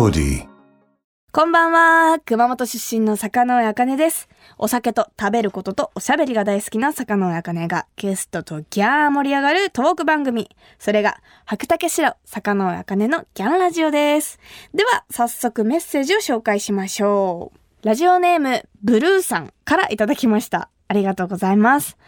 POD こんばんは。熊本出身の坂上茜です。お酒と食べることとおしゃべりが大好きな坂上茜がゲストとギャー盛り上がるトーク番組。それが、白竹城坂上茜のギャンラジオです。では、早速メッセージを紹介しましょう。ラジオネーム、ブルーさんからいただきました。ありがとうございます。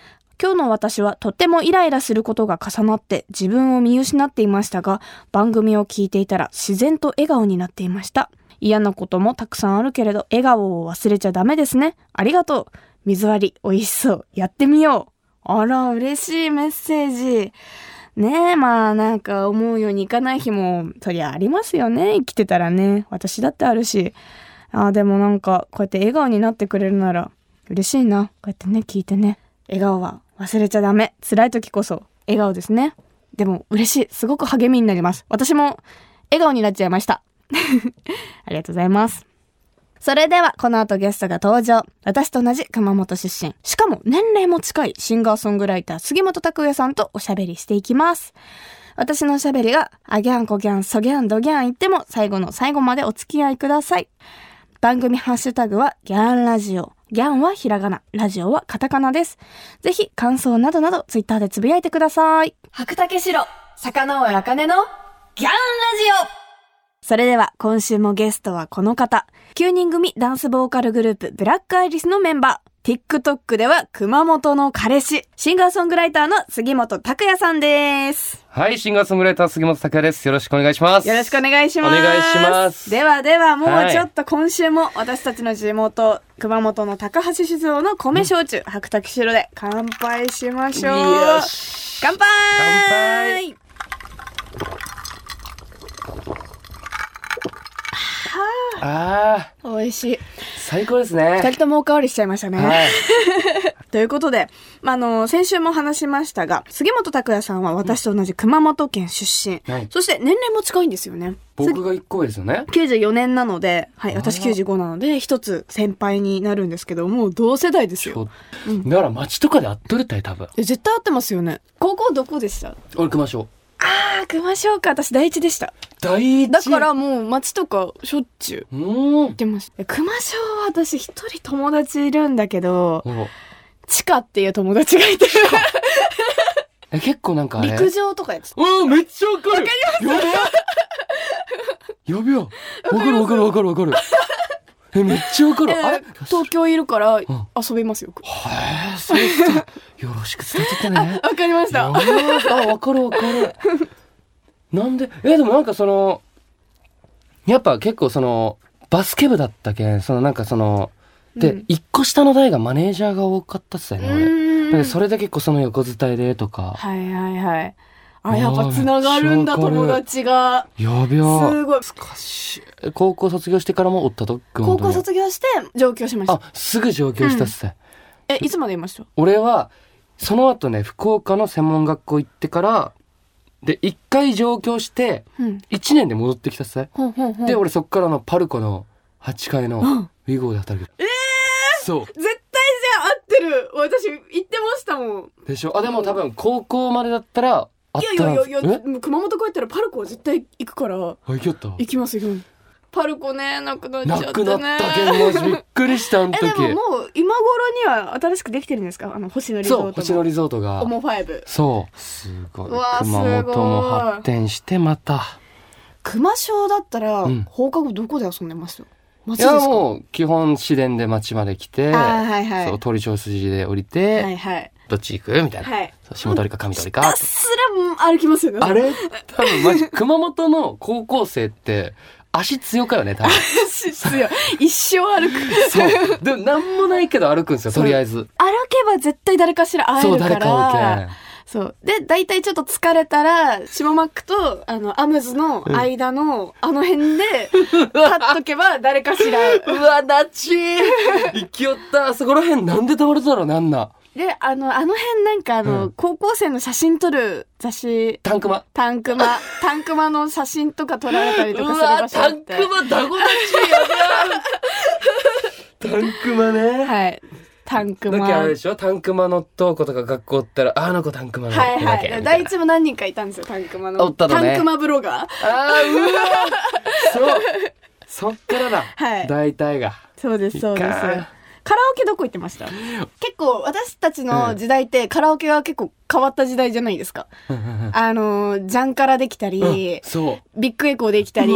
今日の私はとってもイライラすることが重なって自分を見失っていましたが、番組を聞いていたら自然と笑顔になっていました。嫌なこともたくさんあるけれど、笑顔を忘れちゃダメですね。ありがとう。水割り、美味しそう。やってみよう。あら、嬉しいメッセージ。ねえ、まあなんか思うようにいかない日も、そりゃありますよね。生きてたらね。私だってあるし。ああ、でもなんか、こうやって笑顔になってくれるなら、嬉しいな。こうやってね、聞いてね。笑顔は忘れちゃダメ。辛い時こそ、笑顔ですね。でも嬉しい。すごく励みになります。私も、笑顔になっちゃいました。ありがとうございます。それでは、この後ゲストが登場。私と同じ熊本出身。しかも、年齢も近いシンガーソングライター、杉本拓也さんとおしゃべりしていきます。私のおしゃべりが、あギャンコギャン、ソギャン、ドギャン言っても、最後の最後までお付き合いください。番組ハッシュタグは、ギャンラジオ。ギャンはひらがな、ラジオはカタカナです。ぜひ、感想などなど、ツイッターでつぶやいてください。白竹城、坂上茜の、ギャンラジオそれでは今週もゲストはこの方。9人組ダンスボーカルグループブラックアイリスのメンバー。TikTok では熊本の彼氏。シンガーソングライターの杉本拓也さんです。はい、シンガーソングライター杉本拓也です。よろしくお願いします。よろしくお願いします。お願いしますではではもはいうちょっと今週も私たちの地元、熊本の高橋酒造の米焼酎、白滝白で乾杯しましょう。よし乾杯乾杯ああ、美味しい。最高ですね。二人ともおかわりしちゃいましたね。はい。ということで、まあ、あの、先週も話しましたが、杉本拓也さんは私と同じ熊本県出身。はいそして年齢も近いんですよね。僕が一個上ですよね。94年なので、はい、私あら95なので、一つ先輩になるんですけど、もう同世代ですちょよ。だから街とかで会っとるったい、多分。え絶対合ってますよね。高校どこでした？俺行きあー、熊翔か。私第一でした。第一。だから、もう街とかしょっちゅう行っ。てました。え熊翔は私一人友達いるんだけど、おチカっていう友達がいて、え、結構なんか。陸上とかやってた。うん、めっちゃわかる。わかります？やべや。わかるわかるわかるわかる。え、めっちゃわかる。あれ？え東京いるからん遊びますよ。へえ、そうですか。よろしく伝えてね。わかりました。あわかるわかる。なんで、え、でもなんかその、やっぱ結構その、バスケ部だったけん、そのなんかその、で、うん一個下の代がマネージャーが多かったっすよね、う俺。それで結構その横伝いでとか、はいはいはい。あ、やっぱ繋がるんだ、友達が。やべや。すごい。高校卒業してからもおったと？高校卒業して上京しましたあ。、すぐ上京したっすね。え、いつまでいました？俺は、その後ね、福岡の専門学校行ってから、で、一回上京して、うん。一年で戻ってきたっすね。ほん。で、俺そっからのパルコの8階のうんウィゴーで働く。えー、そう。絶対じゃあ合ってる。私言ってましたもん。でしょ？あ、でも多分高校までだったら、いやいやいやいや、熊本帰ったらパルコは絶対行くから、あ、行きよった？行きます行。パルコね、なくなっちゃってね。なくなったけん、マジびっくりした、あ のえ、で時。ももう今頃には新しくできてるんですか？あの、星野リゾートそう、も。星野リゾートがオ。モファイブ。そう。すごい。熊本も発展して、また。熊賞だったら、うん放課後どこで遊んでます？いや、もう、基本、市電で町まで来て、はいはいそう、鳥長筋で降りて、はいはい。どっち行く？みたいな。はい。そう下鳥か上鳥ひたか。すら歩きますよね。あれ？多分、マジ、熊本の高校生って、足強かよね、多分。ですよ。一生歩く。そう。でも、なんもないけど歩くんですよ、とりあえず。歩けば絶対誰かしら会えそう、るから。誰かおけん。そう。で、大体ちょっと疲れたら、下マックと、あの、アムズの間の、あの辺で、立っとけば誰かしら。うわ、なちー生きよった。あそこら辺なんで倒れただろうね、あん？な。で、あの、あの辺なんかあの、うん高校生の写真撮る雑誌、タンクマ？タンクマ、タンクマの写真とか撮られたりとかする場所あって。タンクマ、ダゴダチやべタンクマね。はい。タンクマ。だけあれはいでしょ？タンクマのトーコとか学校おったら、ああの子タンクマの。はい。だけみた第いな一も何人かいたんですよ、タンクマの。おったのねタンクマブロガー。ああ、うわそう。そっからだ。はい大体が。そうですそうですカラオケどこ行ってました？結構私たちの時代ってカラオケは結構変わった時代じゃないですか。あの、ジャンカラできたり、うんそう。ビッグエコーできたり。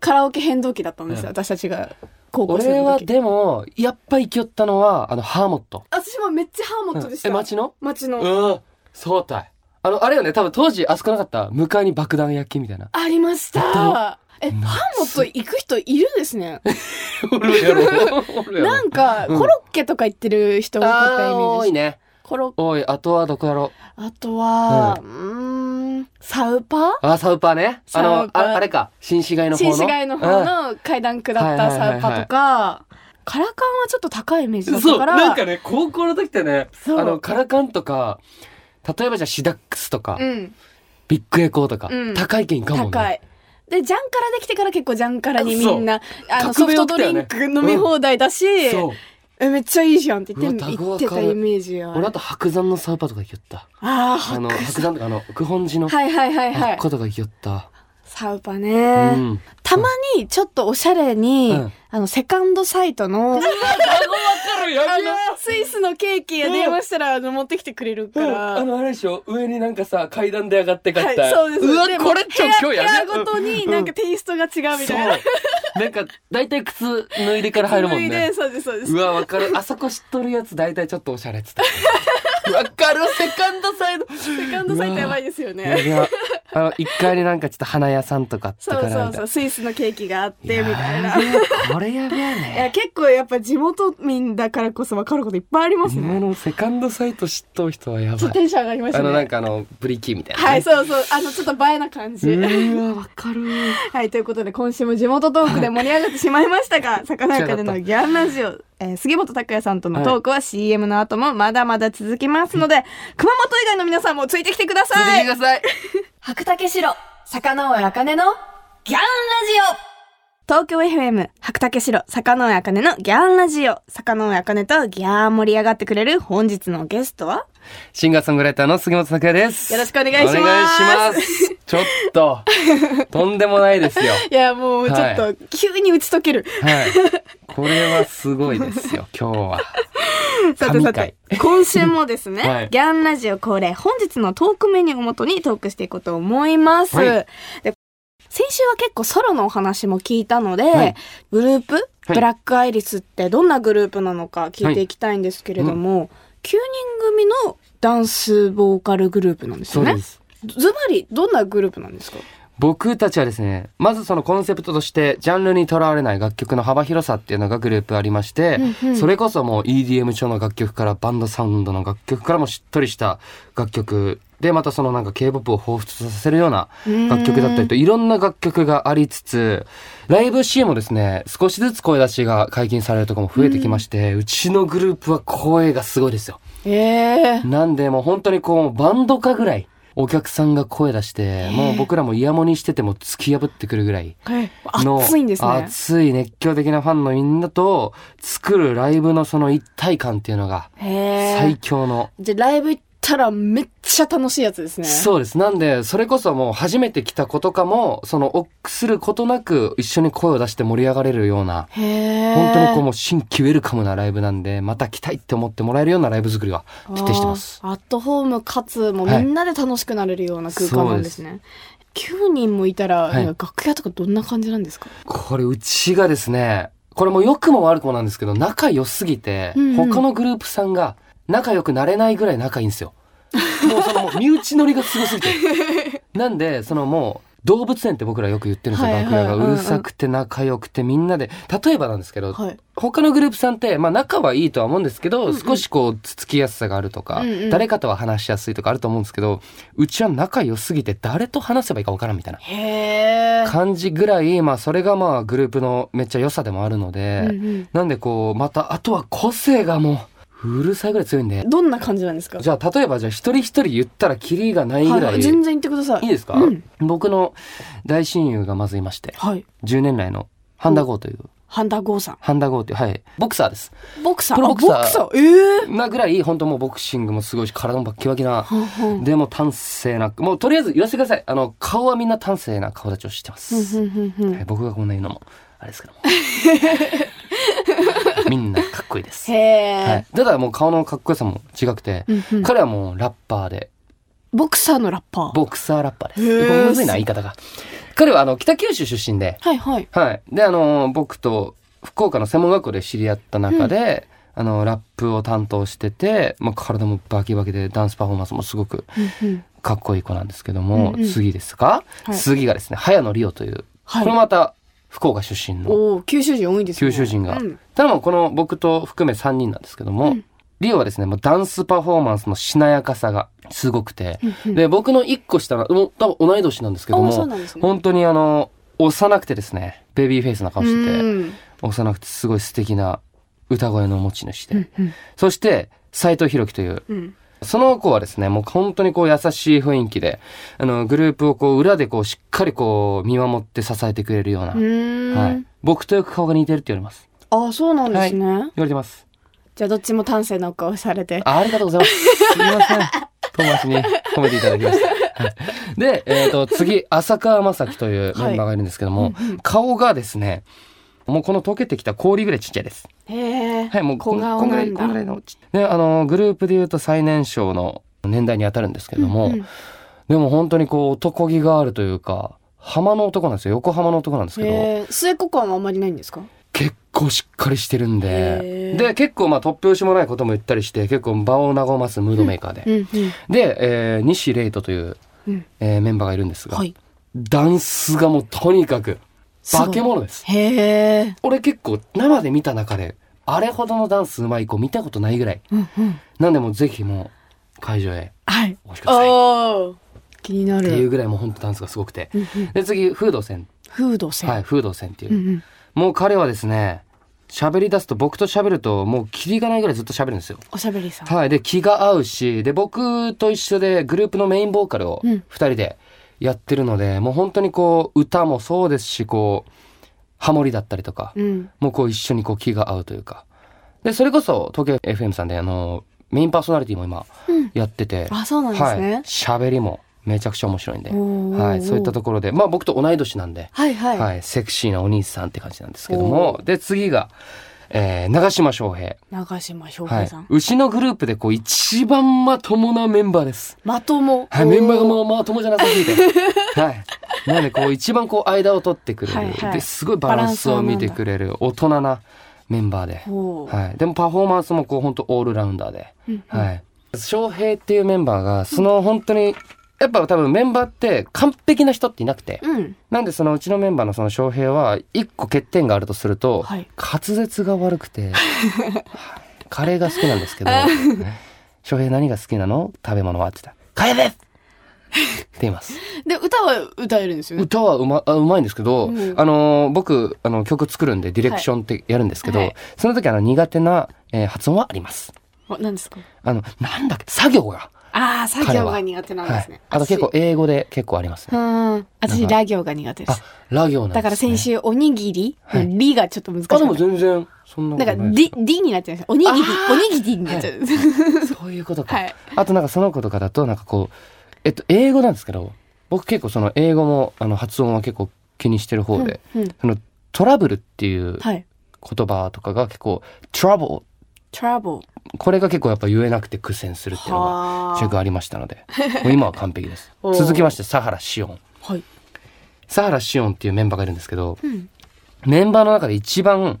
カラオケ変動期だったんですよ、うん私たちが高校生俺は。でも、やっぱり行きよったのは、あの、ハーモット。私もめっちゃハーモットでした。え、街の？街の。うん。そうだい。あの、あれよね、多分当時あそこなかった？向かいに爆弾焼きみたいな。ありましあた。え、なハーモット行く人いるんですね。なんか、うんコロッケとか行ってる人多かったイメあーージ。多いね。コロおい、あとはどこやろあとは、うーん、サウパあ、サウパーね。あサのああれか、新市街の方の？新市街の方うんの階段下ったサウパとか、カラカンはちょっと高いイメージだから、なんかね、高校の時ってね、あの、カラカンとか、例えばじゃあシダックスとか、うん、ビッグエコーとか、うん高い券かもね。高い。で、ジャンカラできてから結構ジャンカラにみんな、あの、ソフトドリンク飲み放題だし。え、めっちゃいいじゃんって言って言ってたイメージある。俺あと白山のサウパとか行きよった。ああ、あの、白白山とかあの、九本寺の、はいはいはいはいとか行きよった。サウパうね。ん。たまにちょっとおしゃれに、うんあの、セカンドサイト の、あの、スイスのケーキや電話したら、あの、持ってきてくれるから。あの、あれでしょ？上になんかさ、階段で上がって帰った。はい、そうです。うわこれちょ、今日や部屋ね。部屋ごとになんかテイストが違うみたいな。そう。なんか、大体靴脱いでから入るもん脱いでね。そうです、そうですう。わ、わかる。あそこ知っとるやつ大体ちょっとおしゃれっつって。わかる。セカンドサイド。セカンドサイトやばいですよいね。や、あの、一階になんかちょっと花屋さんとかあってそうからそうそう、スイスのケーキがあって、みたいな。れやべえいや、ね。結構やっぱ地元民だからこそ分かることいっぱいあります今ね。のセカンドサイト知っとる人はやばい。ちょっとテンション上がりましたね。あの、なんかあの、ブリキーみたいなね。はい、そうそう。あの、ちょっと映えな感じ。うわ、わかる。はい、ということで今週も地元トークで盛り上がってしまいましたが、魚屋でのギャンラジオ、えー杉本拓也さんとのトークは CM の後もまだまだ続きますので、熊本以外の皆さんもついてきてください続けてください。白竹城、魚尾茜のギャンラジオ東京 FM、白竹城、坂上茜のギャンラジオ。坂上茜とギャー盛り上がってくれる本日のゲストは？シンガーソングライターの杉本拓也です。よろしくお願いしますお願いします。ちょっと、とんでもないですよ。いや、もうちょっと急に打ち解ける。はい。これはすごいですよ、今日は。さてさて、今週もですね、はいギャンラジオ恒例、本日のトークメニューをもとにトークしていこうと思います。はいで先週は結構ソロのお話も聞いたので、はい。グループ、はい。ブラックアイリスってどんなグループなのか聞いていきたいんですけれども、9人組のダンスボーカルグループなんですよね。ズバリ、どんなグループなんですか？僕たちはですね、まずそのコンセプトとして、ジャンルにとらわれない楽曲の幅広さっていうのがグループありまして、うんうん。それこそもう EDM 調の楽曲からバンドサウンドの楽曲からもしっとりした楽曲で、またそのなんか K-POP を彷彿とさせるような楽曲だったりといろんな楽曲がありつつ、ライブシーンもですね、少しずつ声出しが解禁されるところも増えてきまして、うちのグループは声がすごいですよ。ええなんでもう本当にこうバンドかぐらいお客さんが声出して、もう僕らもイヤモニしてても突き破ってくるぐらいの熱いんですね。熱い熱狂的なファンのみんなと作るライブのその一体感っていうのがへ最え。強の。じゃあライブ行ったらめっちゃ楽しいやつですね。そうです。なんで、それこそもう初めて来た子とかも、その、臆することなく一緒に声を出して盛り上がれるような。本当にこうもう新規ウェルカムなライブなんで、また来たいって思ってもらえるようなライブ作りは徹底してます。アットホームかつもうみんなで楽しくなれるような空間なんですね。9人もいたら、はい楽屋とかどんな感じなんですか？これうちがですね、これも良くも悪くもなんですけど、仲良すぎて、うんうん他のグループさんが仲良くなれないぐらい仲いいんですよ。もうそのもう身内乗りがすごすぎて。なんで、そのもう、動物園って僕らよく言ってるんですよ、楽屋が。うるさくて仲良くてみんなで。例えばなんですけど、はい。他のグループさんって、まあ仲はいいとは思うんですけど、うんうん少しこう、つつきやすさがあるとか、うんうん誰かとは話しやすいとかあると思うんですけど、うちは仲良すぎて誰と話せばいいかわからんみたいな。感じぐらい、まあそれがまあグループのめっちゃ良さでもあるので、うんなんでこう、またあとは個性がもう、うるさいぐらい強いんでうん、どんな感じなんですか？じゃあ例えばじゃあ一人一人言ったらキリがないぐらい、はい、全然言ってください。いいですか、うん僕の大親友がまずいまして、はい。10年来のハンダゴーというハンダゴーさん。ハンダゴーっていう、はい。ボクサーです。ボクサー？プロボクサーあボクサー？ええなぐらい、本当もうボクシングもすごいし、体もバッキバキな、でも端正な、もうとりあえず言わせてください。あの、顔はみんな端正な顔立ちをしてます。はい、僕がこんな言うのも、あれですけども。みんなかっこいいです。へえ、はい。ただもう顔のかっこよさも違くて、うんうん彼はもうラッパーで、ボクサーのラッパー。ボクサーラッパーです。これむずいな、言い方が。彼はあの、北九州出身で、はいはい。はい。で、あの、僕と福岡の専門学校で知り合った中で、あの、ラップを担当してて、まあ、体もバキバキで、ダンスパフォーマンスもすごくうんうんかっこいい子なんですけども、うんうん次ですか、はい次がですね、早野リオという、はいこれまた福岡出身の。九州人多いですね。九州人が、うん。ただもうこの僕と含め3人なんですけども、うん。リオはですね、もうダンスパフォーマンスのしなやかさがすごくて、うんうん。で、僕の1個下の、多分同い年なんですけども、ね。本当にあの、幼くてですね、ベビーフェイスな顔してて、うん。幼くてすごい素敵な歌声の持ち主で、うんうん。そして、斎藤弘樹という、うんその子はですね、もう本当にこう優しい雰囲気で、あの、グループをこう裏でこうしっかりこう見守って支えてくれるような、うはい。僕とよく顔が似てるって言われます。あそうなんですね。言われてます。じゃあどっちも端正なお顔されて。あありがとうございます。すみません。友達に褒めていただきました。はいで、えっ、と、次、浅川正樹というメンバーがいるんですけども、顔がですね、もうこの溶けてきた氷ぐらいちっちゃいです。へえ。はい、もうこ小んぐらい。こんぐらいのち。で、あの、グループで言うと最年少の年代に当たるんですけども、うんうんでも本当にこう、男気があるというか、浜の男なんですよ。横浜の男なんですけど。末っ子感はあんまりないんですか？結構しっかりしてるんで、で、結構まあ突拍子もないことも言ったりして、結構場を和ますムードメーカーで。うんうん。で、えー西レイトという、うんえーメンバーがいるんですが、はい。ダンスがもうとにかく化け物です。へえ。俺結構生で見た中で、あれほどのダンスうまい子見たことないぐらい。うんうん。なんでもうぜひもう会場へはい。お越しください。気になていうる。ぐらいもう本当ダンスがすごくて。うんうんで、次、フードセン。フードせん。はい、フードセンっていう。うんうん。もう彼はですね、喋り出すと僕と喋るともうキリがないぐらいずっと喋るんですよ。おしゃべりさん。はい。で、気が合うし、で、僕と一緒でグループのメインボーカルをうん二人でやってるので、もう本当にこう、歌もそうですし、こう、ハモリだったりとか、うん。もうこう一緒にこう気が合うというか。で、それこそ東京 FM さんであの、メインパーソナリティも今うんやってて、あ、そうなんですはい。ね。喋りもめちゃくちゃ面白いんで、はい。そういったところで、まあ僕と同い年なんで、はいはい。はい、セクシーなお兄さんって感じなんですけども、で、次が、えー、長島翔平。長島翔はい平さん。。うちのグループでこう一番まともなメンバーです。まとも。はい、メンバーがう。もうまともじゃなさすぎて。はい。なのでこう一番こう間を取ってくれる。はいはいで、すごいバランスを見てくれる大人なメンバーで。はい。でもパフォーマンスもこう本当オールラウンダーで。うんはい。翔平っていうメンバーが、その本当に、やっぱ多分メンバーって完璧な人っていなくて。うん。なんでそのうちのメンバーのその翔平は一個欠点があるとすると、はい滑舌が悪くて、は いカレーが好きなんですけど、翔平何が好きなの？食べ物はって言ったら、カレーですって言います。で、歌は歌えるんですよね？歌はうまあうまいんですけど、うんあのー僕あの曲作るんでディレクションってやるんですけど、はいはいその時あの苦手な、えー発音はあります。あ、何ですか？あの、なんだっけ、作業が。ああ、作業が苦手なんはいですね。。あと結構英語で結構あります私。うね。ん。私、なんかラ行が苦手であす。、ラ行なんね。だから先週、おにぎりはいのりがちょっと難しあ、でも。全然、そんなこなんか、とないですり、りになっちゃうんですよ。おにぎり、おにぎりになっちゃう。そういうことか。はいあとなんかその子とかだと、なんかこう、えっと、英語なんですけど、僕結構その英語も、あの、発音は結構気にしてる方で、うんうんその、トラブルっていうはい。言葉とかが結構、trouble、trouble。これが結構やっぱ言えなくて苦戦するっていうのはあが、結構ありましたので、もう今は完璧です 続きまして、サハラ・シオン。はい。サハラ・シオンっていうメンバーがいるんですけど、うん。メンバーの中で一番、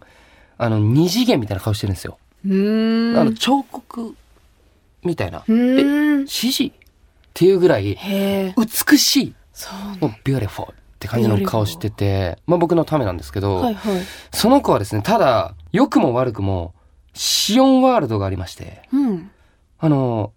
あの、二次元みたいな顔してるんですよ。うーん。あの、彫刻みたいな。指示っていうぐらい。美しい、 beautiful って感じの顔してて、まあ僕のためなんですけど、はいはい。その子はですね、ただ、良くも悪くも、シオンワールドがありまして、うん。あの、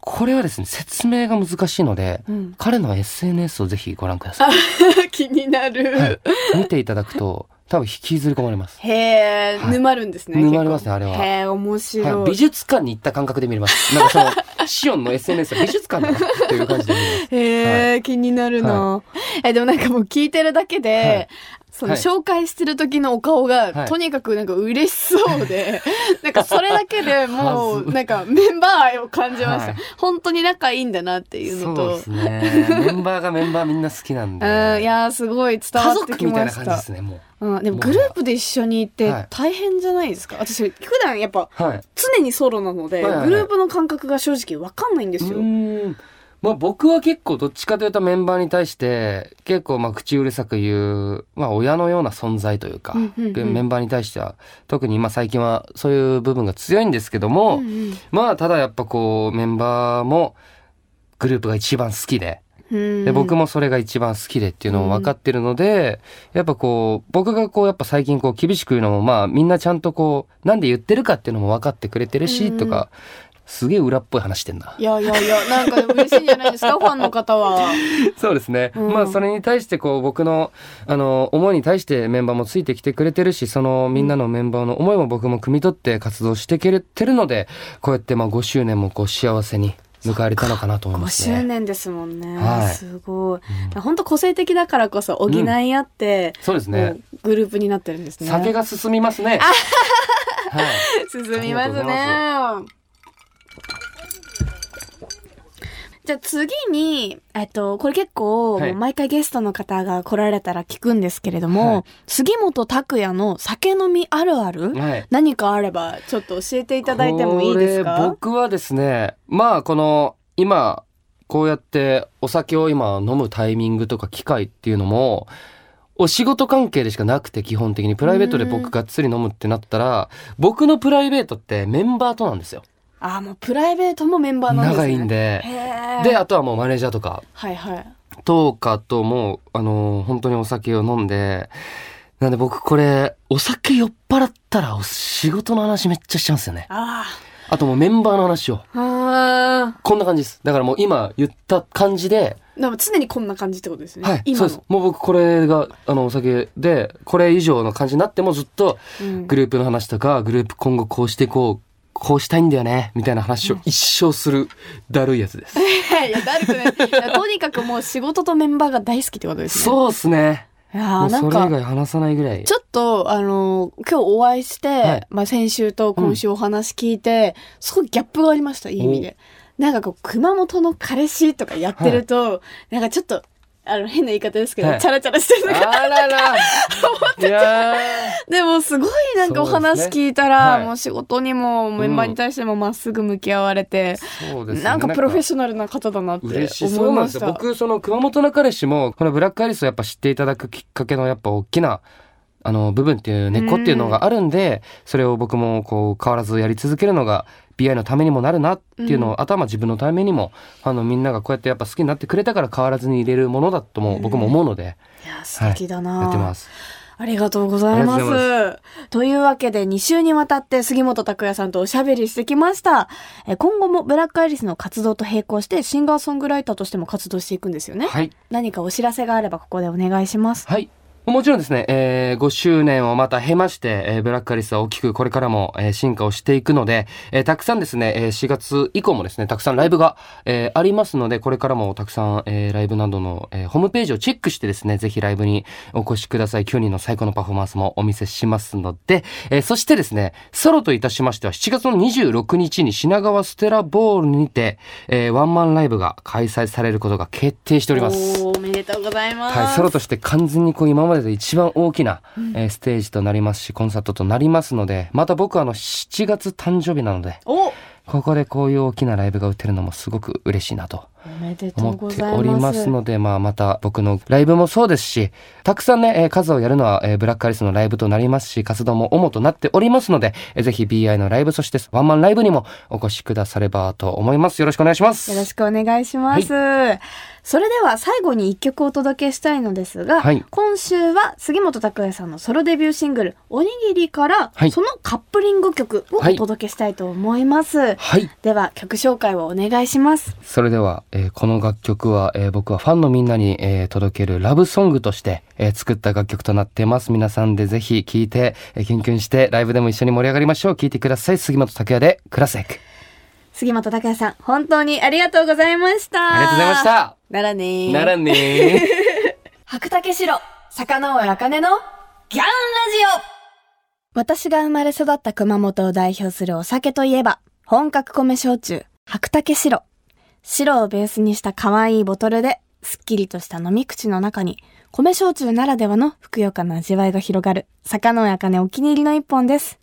これはですね、説明が難しいので、うん。彼の SNS をぜひご覧ください。気になる。はい見ていただくと、多分引きずり込まれます。へえ、はい沼るんですね。沼りますねあれはへえ、面白い。はい、美術館に行った感覚で見れます。なんかその、シオンの SNS は美術館だなっていう感じで見れます。へえ、気になるな、え、でもなんかもう聞いてるだけで、はいそのはい紹介してる時のお顔が、はいとにかくなんか嬉しそうで、なんかそれだけでもう、なんかメンバー愛を感じました。はい本当に仲いいんだなっていうのとそうで、すね。メンバーがメンバーみんな好きなんで。うん、いやーすごい伝わ家ってきましたな感じです。ね、もうん、でもグループで一緒にいてはい大変じゃないですか、私普段やっぱう。はい。常にソロなので、はいはいはいグループの感覚が正直わかんないんですよ。まあ僕は結構どっちかというとメンバーに対して結構まあ口うるさく言う、まあ親のような存在というか、メンバーに対しては特にまあ最近はそういう部分が強いんですけども、うんまあただやっぱこうメンバーもグループが一番好きで、うん。で僕もそれが一番好きでっていうのを分かってるので、やっぱこう僕がこうやっぱ最近こう厳しく言うのもまあみんなちゃんとこうなんで言ってるかっていうのも分かってくれてるし、うん。とかすげえ裏っぽい話してんな。いやいやいや、なんか嬉しいんじゃないですか、ファンの方は。そうですね。うんまあそれに対してこう僕のあの思いに対してメンバーもついてきてくれてるし、そのみんなのメンバーの思いも僕も汲み取って活動してくれてるので、こうやってまあ5周年もこう幸せに迎えられたのかなと思い5ますね。周年ですもんね。はいすごい。本当個性的だからこそ補い合って、そうですねグループになってるんですね。酒が進みますね。はい。進みますね。じゃあ次に、えっと、これ結構、毎回ゲストの方が来られたら聞くんですけれども、はい杉本拓也の酒飲みあるある、はい。何かあれば、ちょっと教えていただいてもいいですこれか僕はですね、まあこの今こうやってお酒を今飲むタイミングとか機会っていうのも、お仕事関係でしかなくて基本的にプライベートで僕がっつり飲むってなったら、僕のプライベートってメンバーとなんですよ。あ、もうプライベートもメンバーなんですね。長いんで。で、あとはもうマネージャーとか、はいはい。とかともう、あのー本当にお酒を飲んで、なんで僕これ、お酒酔っ払ったらお仕事の話めっちゃしちゃうんですよね。ああともうメンバーの話を。あ。あこんな感じです。だからもう今言った感じで、あ。でも常にこんな感じってことですね。はい。そうです。もう僕これが、あの、お酒で、これ以上の感じになってもずっと、うんグループの話とか、グループ今後こうしていこう、こうしたいんだよね、みたいな話を一生する、だるいやつです。いや、だるくない。とにかくもう仕事とメンバーが大好きってことですね。そうっすね。いやなんか、外話さないぐらい。ちょっと、あのー今日お会いして、はいまあ先週と今週お話聞いて、すごいギャップがありました、いい意味で。なんかこう、熊本の彼氏とかやってると、なんかちょっと、あの、変な言い方ですけど、はいチャラチャラしてるのかあらら。いやでもすごいなんかお話聞いたら、はいもう仕事にもメンバーに対してもまっすぐ向き合われて、うですね。なんかプロフェッシショナルな方だなって思いまし。そうなんですよ。僕、その熊本の彼氏も、このブラックアリスをやっぱ知っていただくきっかけのやっぱ大きな、あの、部分っていう根っこっていうのがあるんで、それを僕もこう変わらずやり続けるのが、BI のためにもなるなっていうのを、あとはまあ自分のためにも、ファンのみんながこうやってやっぱ好きになってくれたから変わらずに入れるものだとも僕も思うので、いや、素敵だな、やってます。ありがとうございます。というわけで2週にわたって杉本拓也さんとおしゃべりしてきました。え今後もブラックアイリスの活動と並行してシンガーソングライターとしても活動していくんですよね。はい。何かお知らせがあればここでお願いします。はい。もちろんですね、えー5周年をまた経まして、えーブラックアリスは大きくこれからも、えー進化をしていくので、えーたくさんですね、えー4月以降もですね、たくさんライブが、えーありますので、これからもたくさん、えーライブなどの、えーホームページをチェックしてですね、ぜひライブにお越しください。9人の最高のパフォーマンスもお見せしますので、えーそしてですね、ソロといたしましては、7月の26日に品川ステラボールにて、えーワンマンライブが開催されることが決定しております。おめでとうございます。はい、ソロとして完全にこう今までで一番大きな、えーステージとなりますし、コンサートとなりますので、また僕はあの7月誕生日なので、お！ここでこういう大きなライブが打てるのもすごく嬉しいなと思って。おりますので、まあまた僕のライブもそうですし、たくさんね、えー数をやるのは、えーブラックアリスのライブとなりますし、活動も主となっておりますので、えーぜひ BI のライブ、そしてワンマンライブにもお越しくださればと思います。よろしくお願いします。よろしくお願いします。それでは最後に一曲お届けしたいのですが、はい今週は杉本拓也さんのソロデビューシングル「おにぎり」から、はいそのカップリング曲をおはい届けしたいと思います。はい。では曲紹介をお願いします。それでは、えーこの楽曲は、えー僕はファンのみんなに、えー届けるラブソングとして、えー作った楽曲となっています。皆さんでぜひ聴いて、えーキュンキュンして、ライブでも一緒に盛り上がりましょう。聴いてください。杉本拓也で、クラセック。杉本拓也さん、本当にありがとうございました。ありがとうございまし。た。ならねー。ならねー。白竹城、坂上茜のギャンラジオ私が生まれ育った熊本を代表するお酒といえば、本格米焼酎、白竹白。白をベースにした可愛いボトルで、すっきりとした飲み口の中に、米焼酎ならではのふくよかな味わいが広がる、坂上茜お気に入りの一本です。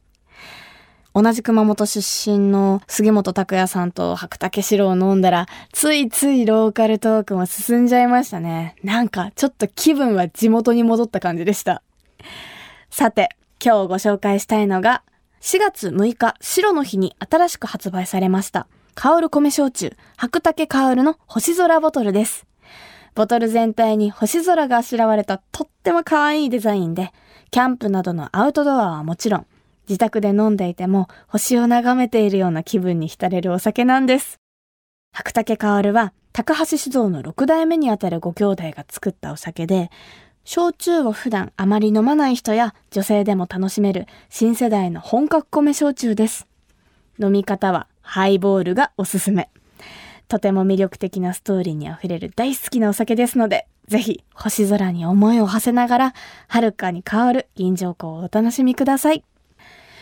同じ熊本出身の杉本拓也さんと白竹白を飲んだら、ついついローカルトークも進んじゃいましたね。なんか、ちょっと気分は地元に戻った感じでした。さて、今日ご紹介したいのが、4月6日、白の日に新しく発売されました、香る米焼酎、白竹香るの星空ボトルです。ボトル全体に星空があしらわれたとっても可愛いデザインで、キャンプなどのアウトドアはもちろん、自宅で飲んでいても星を眺めているような気分に浸れるお酒なんです。白竹薫は高橋酒造の6代目にあたるご兄弟が作ったお酒で、焼酎を普段あまり飲まない人や女性でも楽しめる新世代の本格米焼酎です。飲み方はハイボールがおすすめ。とても魅力的なストーリーに溢れる大好きなお酒ですので、ぜひ星空に思いを馳せながら、遥かに香る銀条湖をお楽しみください。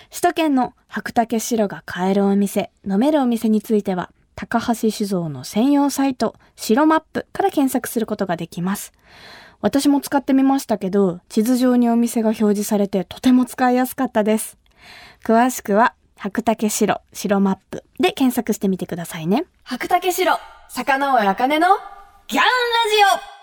首都圏の白竹白が買えるお店、飲めるお店については、高橋酒造の専用サイト、白マップから検索することができます。私も使ってみましたけど、地図上にお店が表示されてとても使いやすかったです。詳しくは、白竹白、白マップで検索してみてくださいね。白竹白、坂上茜のギャンラジオ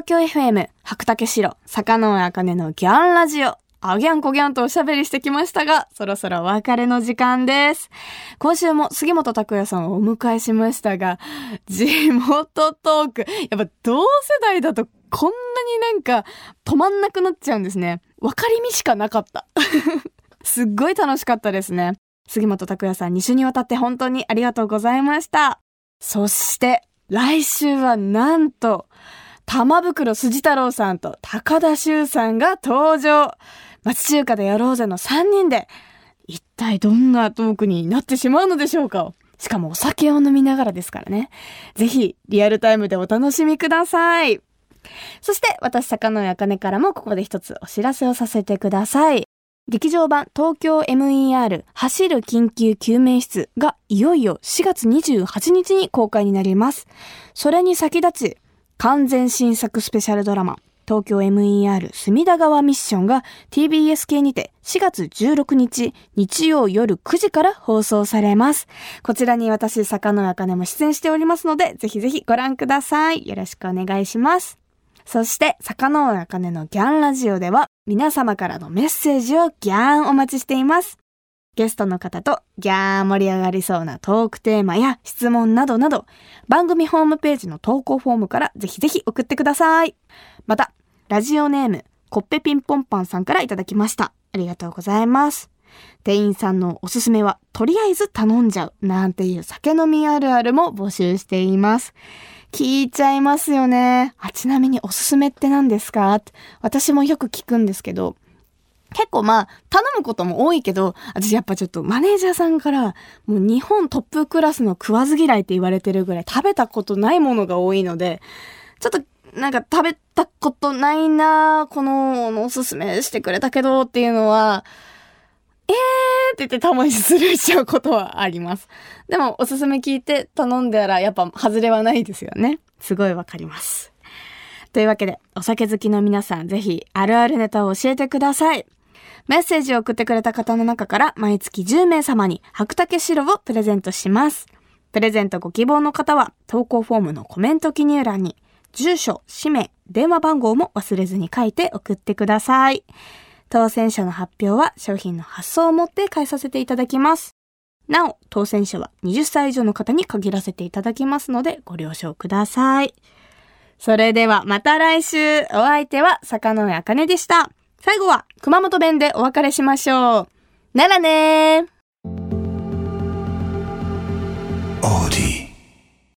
東京 FM、白竹城、坂上茜のギャンラジオ。あギャンコギャンとおしゃべりしてきましたが、そろそろお別れの時間です。今週も杉本拓也さんをお迎えしましたが、地元トーク。やっぱ同世代だとこんなになんか止まんなくなっちゃうんですね。分かりみしかなかった。すっごい楽しかったですね。杉本拓也さん2週にわたって本当にありがとうございました。そして、来週はなんと、玉袋筋太郎さんと高田修さんが登場。町中華でやろうぜの3人で、一体どんなトークになってしまうのでしょうかしかもお酒を飲みながらですからね。ぜひ、リアルタイムでお楽しみください。そして、私、坂野茜からもここで一つお知らせをさせてください。劇場版東京 MER 走る緊急救命室がいよいよ4月28日に公開になります。それに先立ち、完全新作スペシャルドラマ東京 MER 隅田川ミッションが TBS 系にて4月16日日曜夜9時から放送されます。こちらに私、坂野茜も出演しておりますので、ぜひぜひご覧ください。よろしくお願いします。そして、坂野茜のギャンラジオでは、皆様からのメッセージをギャーンお待ちしています。ゲストの方とギャーン盛り上がりそうなトークテーマや質問などなど、番組ホームページの投稿フォームからぜひぜひ送ってください。また、ラジオネーム、コッペピンポンパンさんからいただきました。ありがとうございます。店員さんのおすすめは、とりあえず頼んじゃう、なんていう酒飲みあるあるも募集しています。聞いちゃいますよね。あ、ちなみにおすすめって何ですか？私もよく聞くんですけど、結構まあ、頼むことも多いけど、私やっぱちょっとマネージャーさんから、もう日本トップクラスの食わず嫌いって言われてるぐらい食べたことないものが多いので、ちょっとなんか食べたことないなこのおすすめしてくれたけどっていうのは、えーって言ってたまにスルーしちゃうことはあります。でもおすすめ聞いて頼んだらやっぱ外れはないですよね。すごいわかります。というわけで、お酒好きの皆さんぜひあるあるネタを教えてください。メッセージを送ってくれた方の中から毎月10名様に白竹白をプレゼントします。プレゼントご希望の方は投稿フォームのコメント記入欄に住所、氏名、電話番号も忘れずに書いて送ってください。当選者の発表は商品の発送をもって返させていただきます。なお、当選者は20歳以上の方に限らせていただきますのでご了承ください。それではまた来週、お相手は坂上茜でした。最後は熊本弁でお別れしましょう。ならねー。